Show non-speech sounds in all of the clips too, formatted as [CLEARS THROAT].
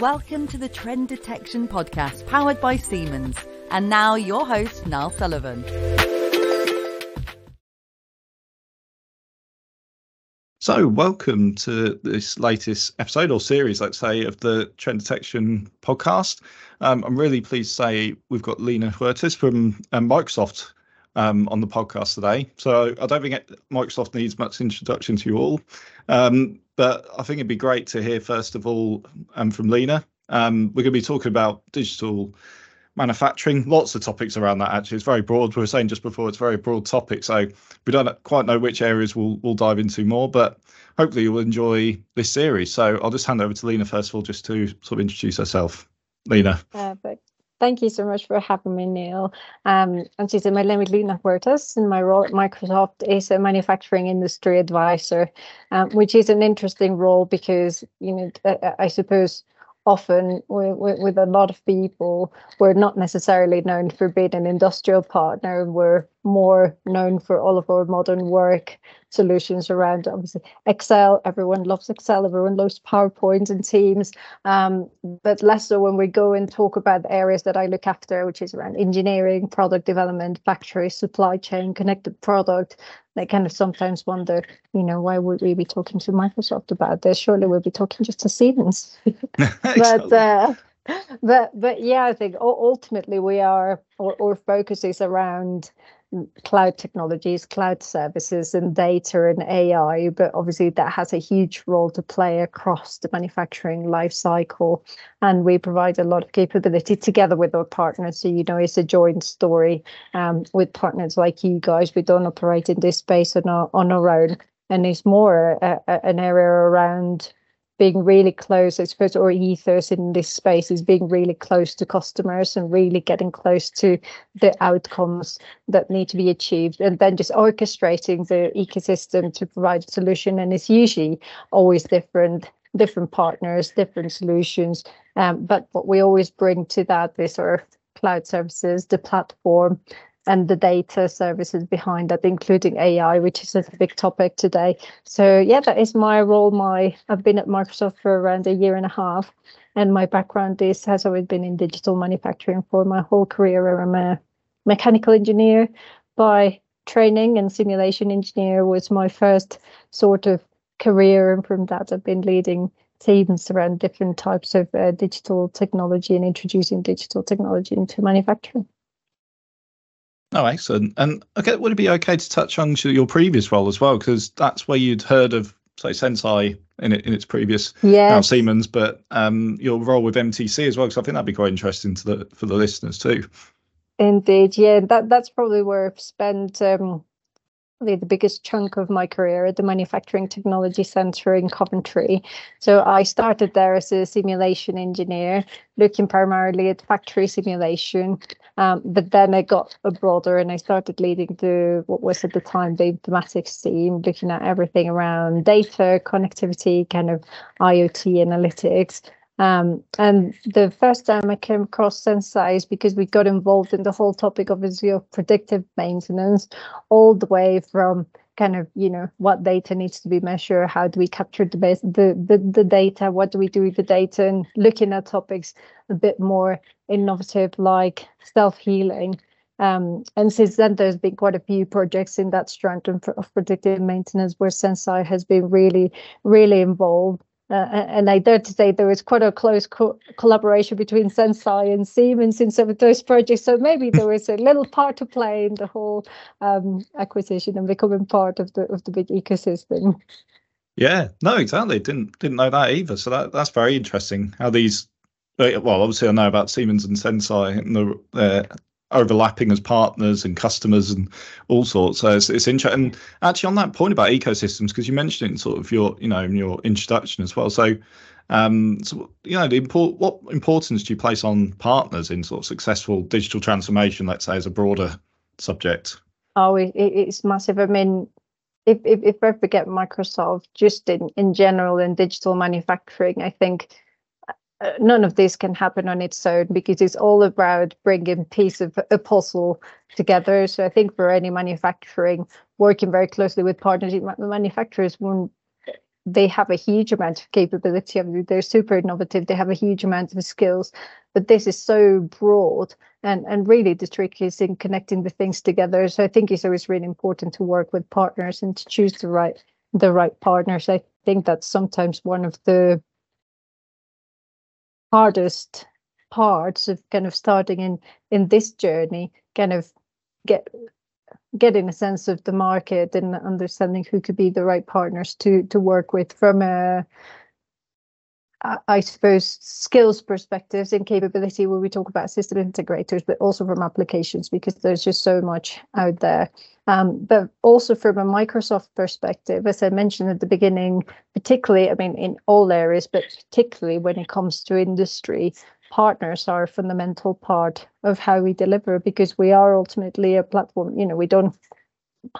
Welcome to the Trend Detection Podcast powered by Siemens. And now your host, Niall Sullivan. So, welcome to this latest episode or series, let's say, of the Trend Detection podcast. Um, I'm really pleased to say we've got Lina Huertas from um, Microsoft um, on the podcast today. So, I don't think Microsoft needs much introduction to you all. Um, but I think it'd be great to hear, first of all, um, from Lina. Um, we're going to be talking about digital manufacturing, lots of topics around that actually. It's very broad. We were saying just before, it's very broad topic. So we don't quite know which areas we'll, we'll dive into more, but hopefully you'll enjoy this series. So I'll just hand over to Lina first of all, just to sort of introduce herself. Lina. Perfect. Thank you so much for having me, Niall. Um, and she said, my name is Lina Huertas, and my role at Microsoft is a manufacturing industry advisor, um, which is an interesting role because, you know, I, I suppose often with, with, a lot of people, we're not necessarily known for being an industrial partner. We're more known for all of our modern work solutions around obviously Excel. Everyone loves Excel. Everyone loves PowerPoint and Teams. Um, but less so when we go and talk about the areas that I look after, which is around engineering, product development, factory, supply chain, connected product. They kind of sometimes wonder, you know, why would we be talking to Microsoft about this? Surely we'll be talking just to Siemens. [LAUGHS] [LAUGHS] but uh, but but yeah, I think ultimately we are our, our focus is around cloud technologies, cloud services, and data and AI. But obviously, that has a huge role to play across the manufacturing life cycle. And we provide a lot of capability together with our partners. So, you know, it's a joint story um, with partners like you guys. We don't operate in this space on our, on our own. And it's more a, a, an area around being really close, I suppose, or ethos in this space is being really close to customers and really getting close to the outcomes that need to be achieved, and then just orchestrating the ecosystem to provide a solution. And it's usually always different, different partners, different solutions. Um, but what we always bring to that is sort of cloud services, the platform, and the data services behind that, including AI, which is a big topic today. So yeah, that is my role. My I've been at Microsoft for around a year and a half, and my background is has always been in digital manufacturing for my whole career. I'm a mechanical engineer by training, and simulation engineer was my first sort of career, and from that I've been leading teams around different types of uh, digital technology and introducing digital technology into manufacturing. Oh, excellent. And okay, would it be okay to touch on your previous role as well? Because that's where you'd heard of, say, Senseye in it in its previous yeah now Siemens, but um, your role with MTC as well. Because I think that'd be quite interesting to the for the listeners too. Indeed, yeah, that that's probably where I've spent um, the biggest chunk of my career at the Manufacturing Technology Centre in Coventry. So I started there as a simulation engineer, looking primarily at factory simulation. Um, but then I got a broader and I started leading the what was at the time the informatics team, looking at everything around data, connectivity, kind of IoT analytics. Um, and the first time I came across Senseye is because we got involved in the whole topic of of predictive maintenance, all the way from kind of you know what data needs to be measured, how do we capture the base, the, the the data, what do we do with the data, and looking at topics a bit more innovative like self healing. Um, and since then, there's been quite a few projects in that strand of predictive maintenance where Senseye has been really, really involved. Uh, and I dare to say there was quite a close co- collaboration between Senseye and Siemens in some of those projects. So maybe [LAUGHS] there was a little part to play in the whole um, acquisition and becoming part of the of the big ecosystem. Yeah, no, exactly. Didn't didn't know that either. So that that's very interesting. How these, well, obviously I know about Siemens and Senseye and the uh, overlapping as partners and customers and all sorts. So it's, it's interesting. actually, on that point about ecosystems, because you mentioned it in sort of your, you know, in your introduction as well. So, um, so you know, the import, what importance do you place on partners in sort of successful digital transformation? Let's say as a broader subject. Oh, it, it's massive. I mean, if if if I forget Microsoft, just in in general in digital manufacturing, I think none of this can happen on its own because it's all about bringing piece of a puzzle together. So I think for any manufacturing, working very closely with partners, manufacturers won't they have a huge amount of capability. I mean, they're super innovative. They have a huge amount of skills, but this is so broad. And and really, the trick is in connecting the things together. So I think it's always really important to work with partners and to choose the right the right partners. I think that's sometimes one of the hardest parts of kind of starting in in this journey kind of get getting a sense of the market and understanding who could be the right partners to to work with from a I suppose skills perspectives and capability where we talk about system integrators, but also from applications because there's just so much out there. Um, but also from a Microsoft perspective, as I mentioned at the beginning, particularly, I mean, in all areas, but particularly when it comes to industry, partners are a fundamental part of how we deliver because we are ultimately a platform. You know, we don't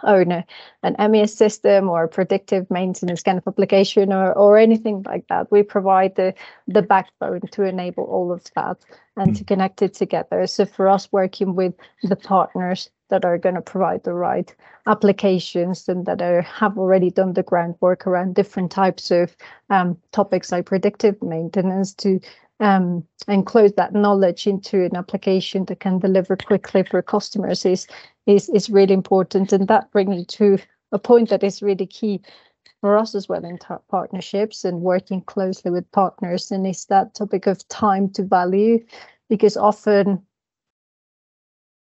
own a, an MES system or a predictive maintenance kind of application or, or anything like that. We provide the, the backbone to enable all of that and mm. to connect it together. So for us working with the partners that are going to provide the right applications and that are, have already done the groundwork around different types of um, topics like predictive maintenance to um, enclose that knowledge into an application that can deliver quickly for customers is is is really important, and that brings me to a point that is really key for us as well in partnerships and working closely with partners, and is that topic of time to value, because often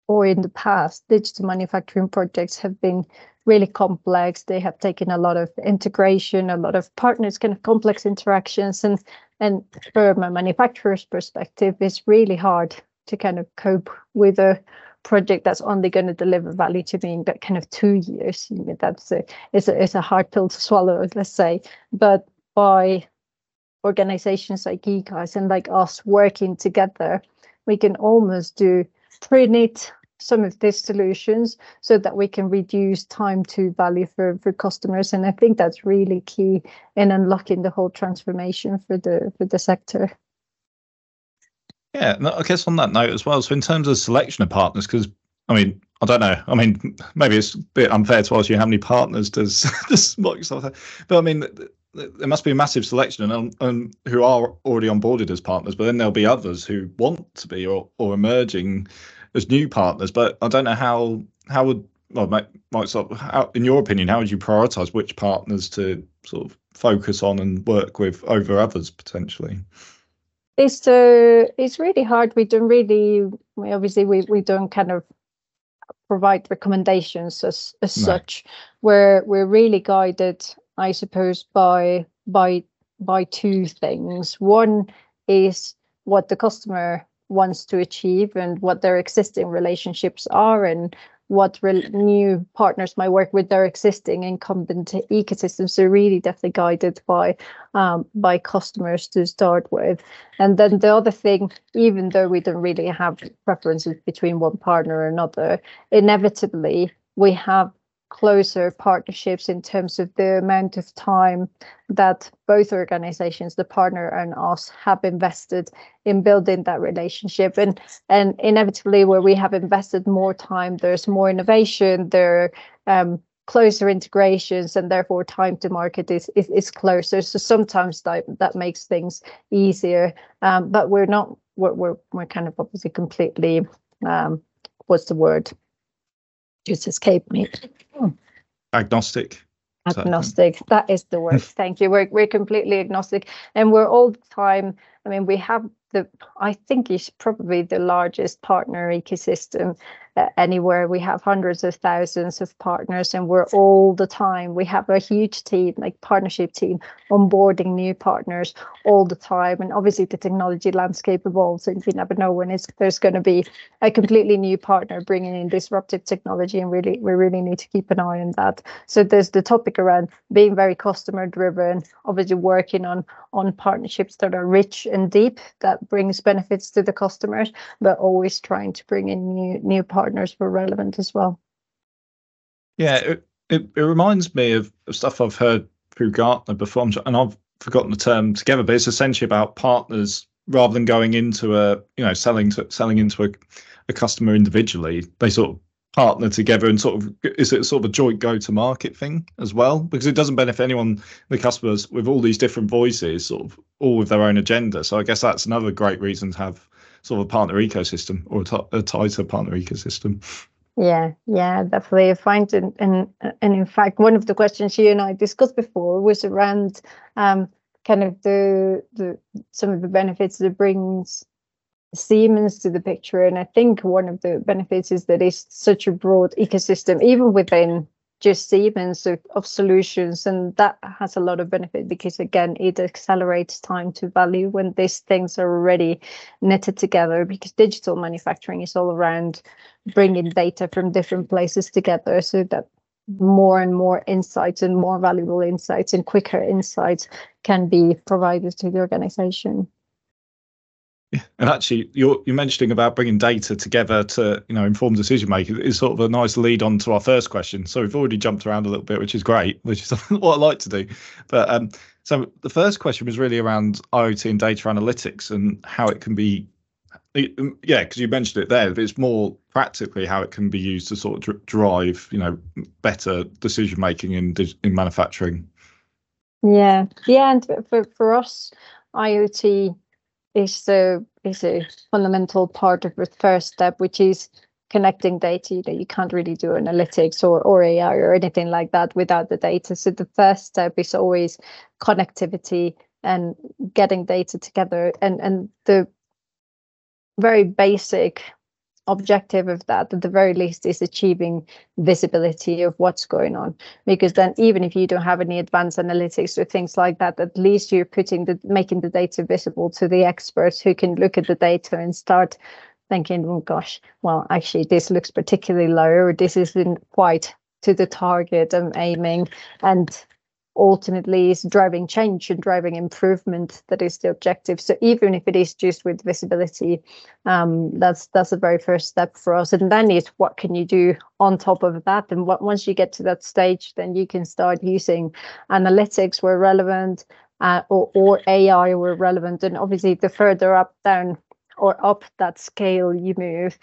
or in the past, digital manufacturing projects have been really complex. They have taken a lot of integration, a lot of partners, kind of complex interactions, and and from a manufacturer's perspective, it's really hard to kind of cope with a project that's only going to deliver value to me in that kind of two years. That's a it's a it's a hard pill to swallow, [LAUGHS] let's say. But by organizations like eGuys and like us working together, we can almost do pre-knit some of these solutions so that we can reduce time to value for, for customers. And I think that's really key in unlocking the whole transformation for the for the sector. Yeah, I guess on that note as well. So in terms of selection of partners, because I mean, I don't know. I mean, maybe it's a bit unfair to ask you how many partners does [LAUGHS] does Microsoft have, but I mean, there must be a massive selection and, and who are already onboarded as partners, but then there'll be others who want to be or, or emerging as new partners. But I don't know how how would well, Microsoft, how, in your opinion, how would you prioritize which partners to sort of focus on and work with over others potentially? It's uh, it's really hard. We don't really, we obviously, we we don't kind of provide recommendations as as no. such. We're we're really guided, I suppose, by by by two things. One is what the customer wants to achieve and what their existing relationships are and what re- new partners might work with their existing incumbent ecosystems. are really definitely guided by um, by customers to start with. And then the other thing, even though we don't really have preferences between one partner or another, inevitably we have closer partnerships in terms of the amount of time that both organizations the partner and us have invested in building that relationship. And and inevitably where we have invested more time there's more innovation there um, closer integrations and therefore time to market is is, is closer. So sometimes that, that makes things easier. Um, but we're not we're, we're, we're kind of obviously completely um, what's the word just escaped me. Agnostic. Agnostic. That is the word. [LAUGHS] Thank you. We're, we're completely agnostic. And we're all the time i mean we have the I think is probably the largest partner ecosystem uh, anywhere. We have hundreds of thousands of partners, and we're all the time. We have a huge team, like partnership team, onboarding new partners all the time. And obviously, the technology landscape evolves, and you never know when it's there's going to be a completely new partner bringing in disruptive technology, and really we really need to keep an eye on that. So there's the topic around being very customer driven, obviously working on on partnerships that are rich and deep that brings benefits to the customers, but always trying to bring in new new partners who were relevant as well. Yeah, it, it, it reminds me of stuff I've heard through Gartner before, and I've forgotten the term together, but it's essentially about partners rather than going into a you know selling to selling into a, a customer individually. They sort of partner together and sort of is it sort of a joint go to market thing as well because it doesn't benefit anyone the customers with all these different voices sort of all with their own agenda so i guess that's another great reason to have sort of a partner ecosystem or a, t- a tighter partner ecosystem yeah yeah definitely i find and, and and in fact one of the questions you and i discussed before was around um kind of the the some of the benefits that brings Siemens to the picture. And I think one of the benefits is that it's such a broad ecosystem, even within just Siemens of, of, solutions. And that has a lot of benefit because, again, it accelerates time to value when these things are already knitted together because digital manufacturing is all around bringing data from different places together so that more and more insights and more valuable insights and quicker insights can be provided to the organization. [LAUGHS] And actually, you're you're mentioning about bringing data together to you know inform decision making is sort of a nice lead on to our first question. So we've already jumped around a little bit, which is great, which is [LAUGHS] what I like to do. But um, so the first question was really around IoT and data analytics and how it can be. Um, yeah, because you mentioned it there. But it's more practically how it can be used to sort of drive, you know, better decision making in in manufacturing. Yeah, yeah, and for for us, IoT is a is a fundamental part of the first step, which is connecting data. You know, you can't really do analytics or or AI or anything like that without the data. So the first step is always connectivity and getting data together. And and the very basic objective of that at the very least is achieving visibility of what's going on. Because then even if you don't have any advanced analytics or things like that at least you're putting the making the data visible to the experts who can look at the data and start thinking oh gosh well actually this looks particularly low or this isn't quite to the target i'm aiming. And ultimately is driving change and driving improvement that is the objective. So even if it is just with visibility um, that's that's the very first step for us. And then is what can you do on top of that? And what once you get to that stage then you can start using analytics where relevant uh, or, or ai where relevant. And obviously the further up down or up that scale you move,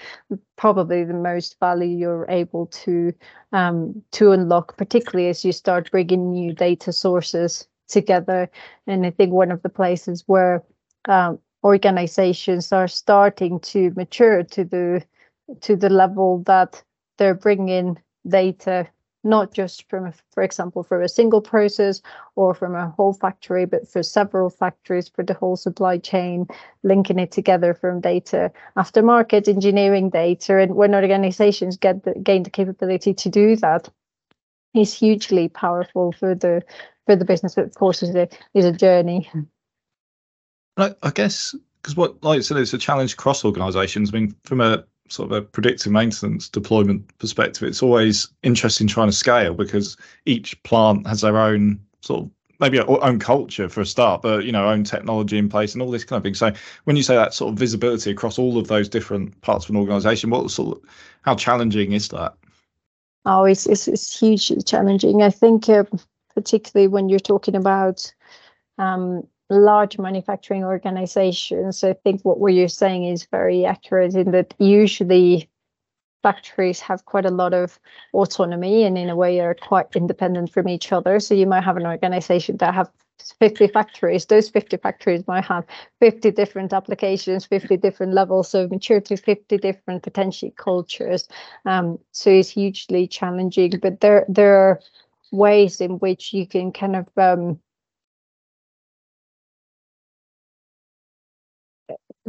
probably the most value you're able to um, to unlock, particularly as you start bringing new data sources together. And I think one of the places where um, organizations are starting to mature to the to the level that they're bringing data not just from, for example, from a single process or from a whole factory, but for several factories for the whole supply chain, linking it together from data, aftermarket engineering data. And when organizations get the, gain the capability to do that, is hugely powerful for the for the business. But of course, is a is a journey. I, I guess because what, like said, it's a challenge across organisations. I mean, from a sort of a predictive maintenance deployment perspective, it's always interesting trying to scale because each plant has their own sort of maybe own culture for a start, but you know, own technology in place and all this kind of thing. So when you say that sort of visibility across all of those different parts of an organization, what sort of how challenging is that? Oh, it's it's, it's hugely challenging. I think uh, particularly when you're talking about um, large manufacturing organizations, I think what you're saying is very accurate in that usually factories have quite a lot of autonomy and in a way are quite independent from each other. So you might have an organization that have 50 factories. Those 50 factories might have 50 different applications, 50 different levels of maturity, 50 different potential cultures. Um, so it's hugely challenging, but there there are ways in which you can kind of um,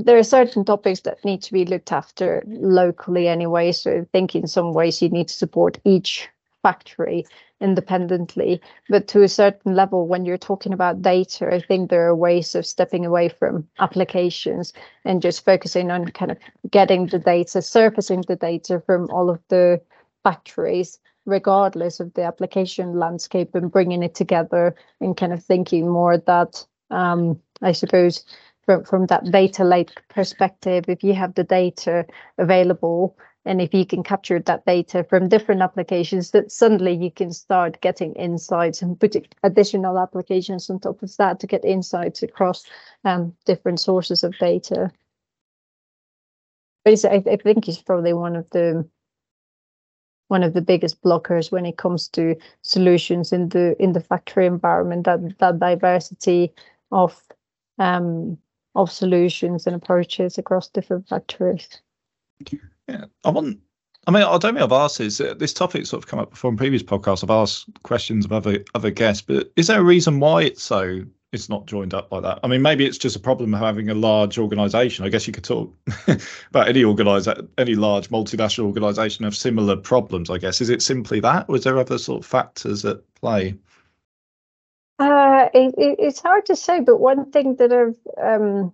there are certain topics that need to be looked after locally anyway. So I think in some ways you need to support each factory independently. But to a certain level, when you're talking about data, I think there are ways of stepping away from applications and just focusing on kind of getting the data, surfacing the data from all of the factories regardless of the application landscape and bringing it together and kind of thinking more that um, I suppose from, from that data lake perspective, if you have the data available and if you can capture that data from different applications, that suddenly you can start getting insights and put additional applications on top of that to get insights across um, different sources of data. But I, I think it's probably one of the one of the biggest blockers when it comes to solutions in the in the factory environment that that diversity of um, of solutions and approaches across different factories. Yeah, I want. I mean, I don't think I've asked this. Uh, this topic sort of come up before in previous podcasts. I've asked questions of other other guests, but is there a reason why it's so it's not joined up by that. I mean, maybe it's just a problem of having a large organisation. I guess you could talk [LAUGHS] about any organise any large multinational organisation have similar problems. I guess is it simply that, or is there other sort of factors at play? Uh, it, it, it's hard to say, but one thing that I've um,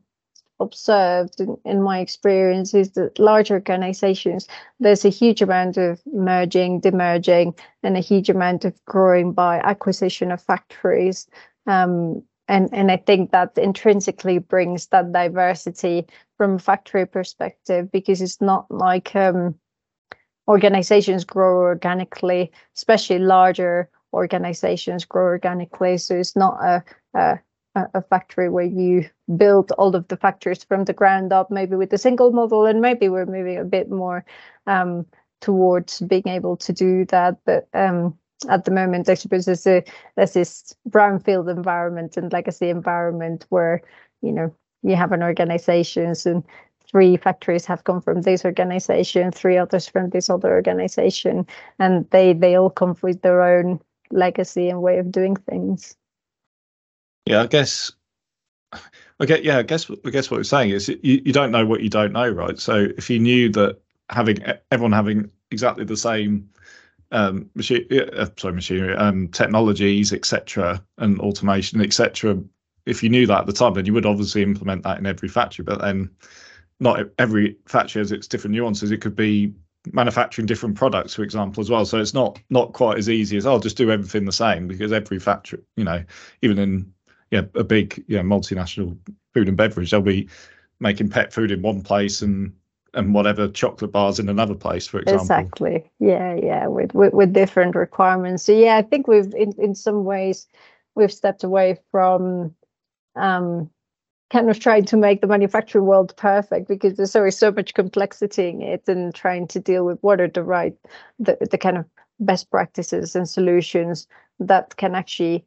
observed in, in, my experience is that large organizations, there's a huge amount of merging, demerging, and a huge amount of growing by acquisition of factories. Um, and and I think that intrinsically brings that diversity from a factory perspective because it's not like um, organizations grow organically, especially larger organizations grow organically. So it's not a, a a factory where you build all of the factories from the ground up, maybe with a single model, and maybe we're moving a bit more um, towards being able to do that. But um, at the moment, I suppose there's a there's this brownfield environment and legacy environment where you know you have an organizations and three factories have come from this organization, three others from this other organization, and they they all come with their own legacy and way of doing things. Yeah, I guess. Get yeah. I guess I guess what we're saying is you, you don't know what you don't know, right? So if you knew that having everyone having exactly the same um, machine, uh, sorry, machinery, um, technologies, etc., and automation, etc. If you knew that at the time, then you would obviously implement that in every factory. But then, not every factory has its different nuances. It could be manufacturing different products, for example, as well. So it's not not quite as easy as I'll oh, just do everything the same because every factory, you know, even in yeah a big yeah multinational food and beverage, they'll be making pet food in one place and and whatever chocolate bars in another place, for example. Exactly. Yeah, yeah, with, with with different requirements. So yeah, I think we've in in some ways we've stepped away from um kind of trying to make the manufacturing world perfect because there's always so much complexity in it and trying to deal with what are the right the, the kind of best practices and solutions that can actually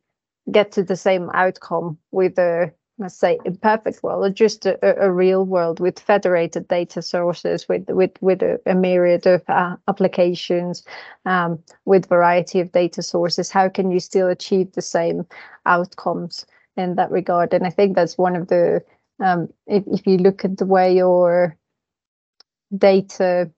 get to the same outcome with a let's say imperfect world or just a, a, real world with federated data sources with with with a, a myriad of uh, applications um, with variety of data sources. How can you still achieve the same outcomes in that regard and i think that's one of the um, if, if you look at the way your data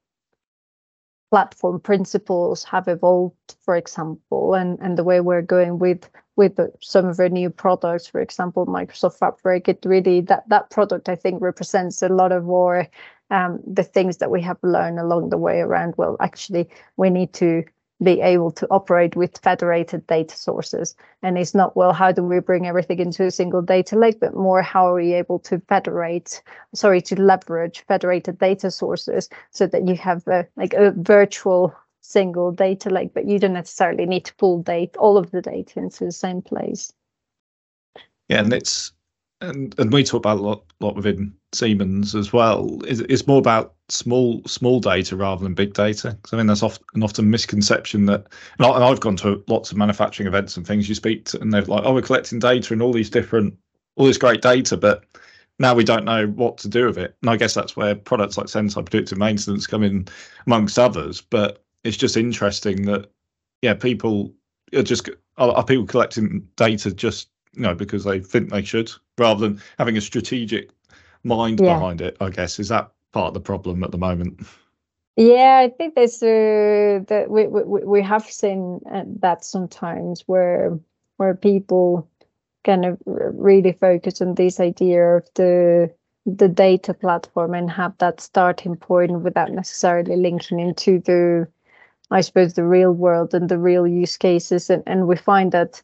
platform principles have evolved for example and and the way we're going with with some of our new products, for example, Microsoft Fabric, it really that that product I think represents a lot of more um, the things that we have learned along the way around. Well, actually, we need to be able to operate with federated data sources. And it's not, well, how do we bring everything into a single data lake, but more how are we able to federate, sorry, to leverage federated data sources so that you have a, like a virtual single data lake, but you don't necessarily need to pull data, all of the data into the same place. Yeah, and it's and and we talk about a lot, lot within Siemens as well. It's, it's more about small small data rather than big data. I mean, that's often an often misconception that, and, I, have gone to lots of manufacturing events and things. You speak to, and they're like, "Oh, we're collecting data and all these different, all this great data," but now we don't know what to do with it. And I guess that's where products like Senseye Predictive Maintenance come in, amongst others. But it's just interesting that yeah, people are just are, are people collecting data just you know because they think they should rather than having a strategic mind yeah. behind it. I guess is that part of the problem at the moment. Yeah, I think there's uh, that we, we we have seen uh, that sometimes where where people kind of really focus on this idea of the the data platform and have that starting point without necessarily linking into the I suppose, the real world and the real use cases. And, and we find that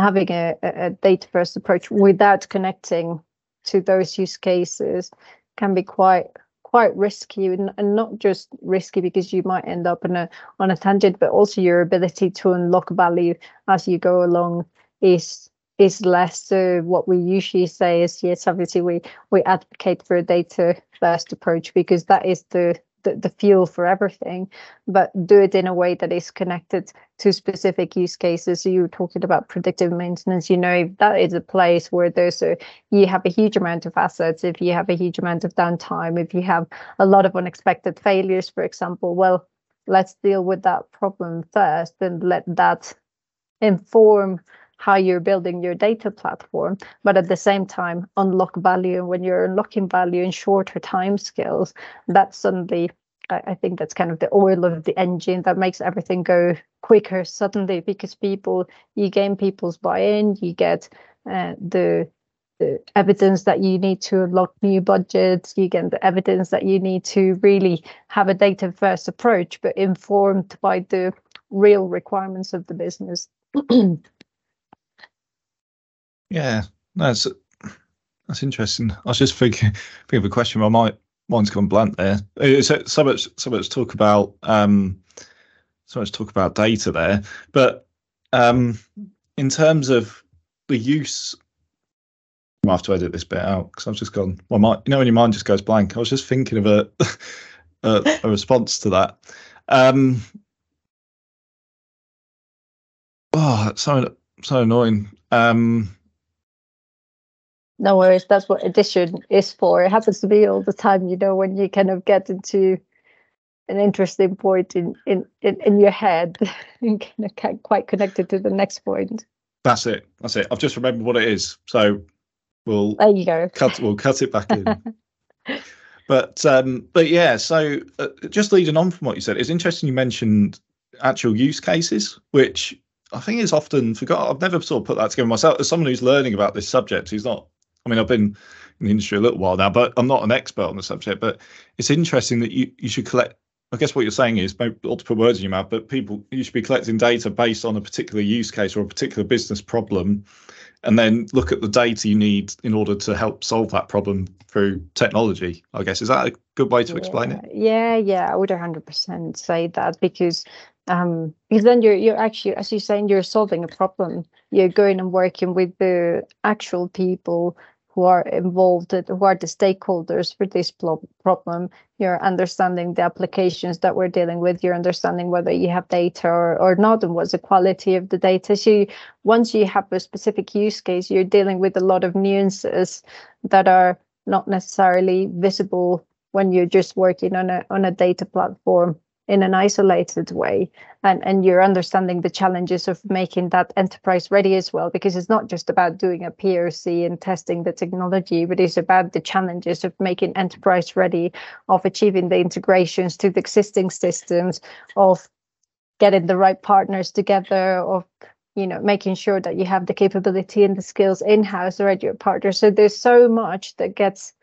having a, a data first approach without connecting to those use cases can be quite quite risky and, not just risky because you might end up on a on a tangent but also your ability to unlock value as you go along is is less. So what we usually say is yes obviously we we advocate for a data first approach because that is the the, the fuel for everything, but do it in a way that is connected to specific use cases. So you were talking about predictive maintenance. You know, that is a place where there's a you have a huge amount of assets, if you have a huge amount of downtime, if you have a lot of unexpected failures, for example, well, let's deal with that problem first and let that inform how you're building your data platform, but at the same time unlock value. When you're unlocking value in shorter time scales, that's suddenly I think that's kind of the oil of the engine that makes everything go quicker suddenly because people you gain people's buy-in, you get uh, the the evidence that you need to unlock new budgets, you get the evidence that you need to really have a data first approach, but informed by the real requirements of the business. [CLEARS THROAT] Yeah, that's that's interesting. I was just thinking, [LAUGHS] thinking of a question. I might mine's gone blank there. It's so much so much talk about um, so much talk about data there, but um, in terms of the use, I have to edit this bit out because I've just gone. Well, my you know when your mind just goes blank. I was just thinking of a [LAUGHS] a, a response to that. Um, oh, so so annoying. Um, no worries. That's what addition is for. It happens to be all the time, you know, when you kind of get into an interesting point in in in, in your head [LAUGHS] and kind of quite connected to the next point. That's it. That's it. I've just remembered what it is. So we'll there you go. Cut. We'll cut it back in. [LAUGHS] but um, but yeah. So uh, just leading on from what you said, it's interesting. You mentioned actual use cases, which I think is often forgot. I've never sort of put that together myself. As someone who's learning about this subject, who's not I mean, I've been in the industry a little while now, but I'm not an expert on the subject. But it's interesting that you, you should collect. I guess what you're saying is, not to put words in your mouth, but people you should be collecting data based on a particular use case or a particular business problem, and then look at the data you need in order to help solve that problem through technology. I guess is that a good way to yeah, explain it? Yeah, yeah, I would 100% say that because um, because then you're you're actually, as you're saying, you're solving a problem. You're going and working with the actual people who are involved, who are the stakeholders for this problem. You're understanding the applications that we're dealing with. You're understanding whether you have data or, or not, and what's the quality of the data. So you, once you have a specific use case, you're dealing with a lot of nuances that are not necessarily visible when you're just working on a on a data platform in an isolated way. And and you're understanding the challenges of making that enterprise ready as well because it's not just about doing a POC and testing the technology but it's about the challenges of making enterprise ready of achieving the integrations to the existing systems of getting the right partners together of you know making sure that you have the capability and the skills in house or at your partner. So there's so much that gets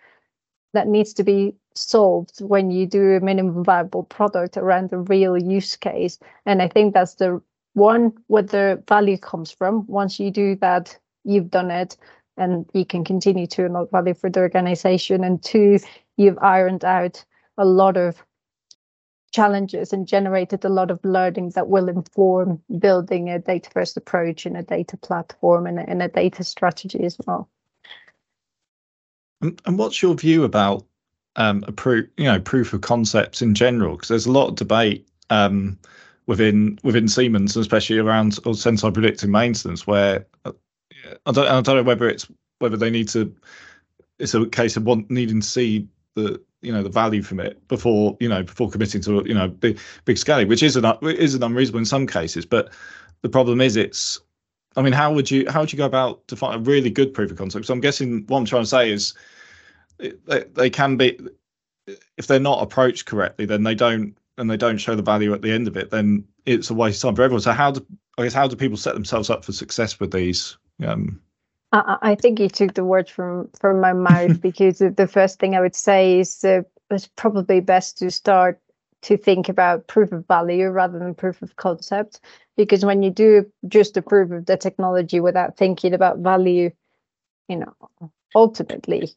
that needs to be solved when you do a minimum viable product around the real use case. And I think that's the one where the value comes from. Once you do that, you've done it and you can continue to unlock value for the organization. And two, you've ironed out a lot of challenges and generated a lot of learning that will inform building a data first approach and a data platform and a, and a data strategy as well. And, and what's your view about um, a proof, you know, proof of concepts in general? Because there's a lot of debate um, within within Siemens, especially around or Senseye predictive maintenance, where uh, I don't I don't know whether it's whether they need to. It's a case of want, needing to see the you know the value from it before you know before committing to you know big big scale, which is an isn't unreasonable in some cases. But the problem is it's I mean, how would you how would you go about to find a really good proof of concept? So I'm guessing what I'm trying to say is they, they can be if they're not approached correctly, then they don't and they don't show the value at the end of it, then it's a waste of time for everyone. So how do I guess how do people set themselves up for success with these? Um, I, I think you took the words from from my mouth [LAUGHS] because the first thing I would say is uh, it's probably best to start to think about proof of value rather than proof of concept because when you do just a proof of the technology without thinking about value you know ultimately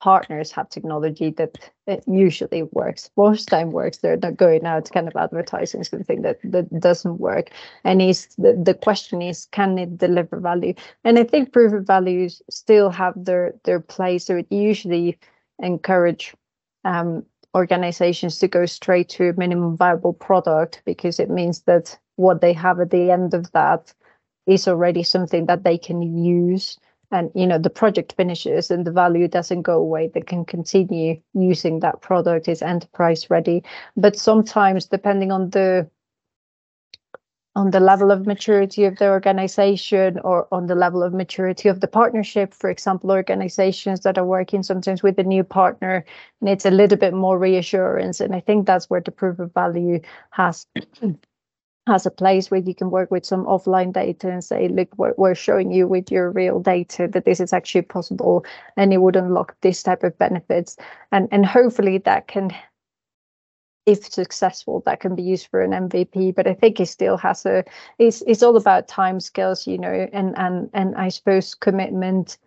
partners have technology that usually works. Most time works. They're not going out kind of advertising something that that doesn't work. And is the, the question is can it deliver value? And i think proof of values still have their their place. So it usually encourage um, organizations to go straight to a minimum viable product because it means that what they have at the end of that is already something that they can use and you know the project finishes and the value doesn't go away they can continue using that product is enterprise ready. But sometimes depending on the on the level of maturity of the organization or on the level of maturity of the partnership for example organizations that are working sometimes with a new partner needs a little bit more reassurance and i think that's where the proof of value has has a place where you can work with some offline data and say, look, we're, we're showing you with your real data that this is actually possible and it would unlock this type of benefits. And, and hopefully that can, if successful, that can be used for an MVP. But I think it still has a, it's, it's all about time scales, you know, and, and, and I suppose commitment,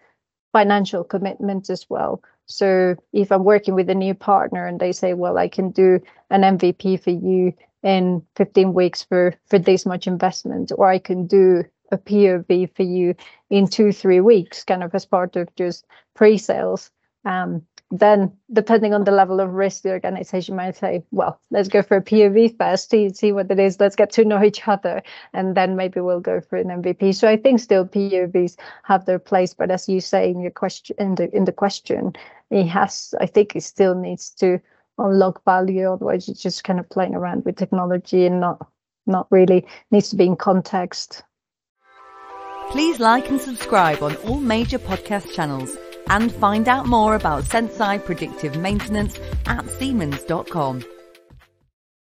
financial commitment as well. So if I'm working with a new partner and they say, well, I can do an MVP for you in 15 weeks for for this much investment or i can do a POV for you in two three weeks kind of as part of just pre-sales. Um, then depending on the level of risk the organization might say well let's go for a POV first see, see what it is let's get to know each other and then maybe we'll go for an mvp so i think still povs have their place but as you say in your question in the in the question it has i think it still needs to unlock value otherwise you're just kind of playing around with technology and not not really needs to be in context. Please like and subscribe on all major podcast channels and find out more about Senseye predictive maintenance at siemens.com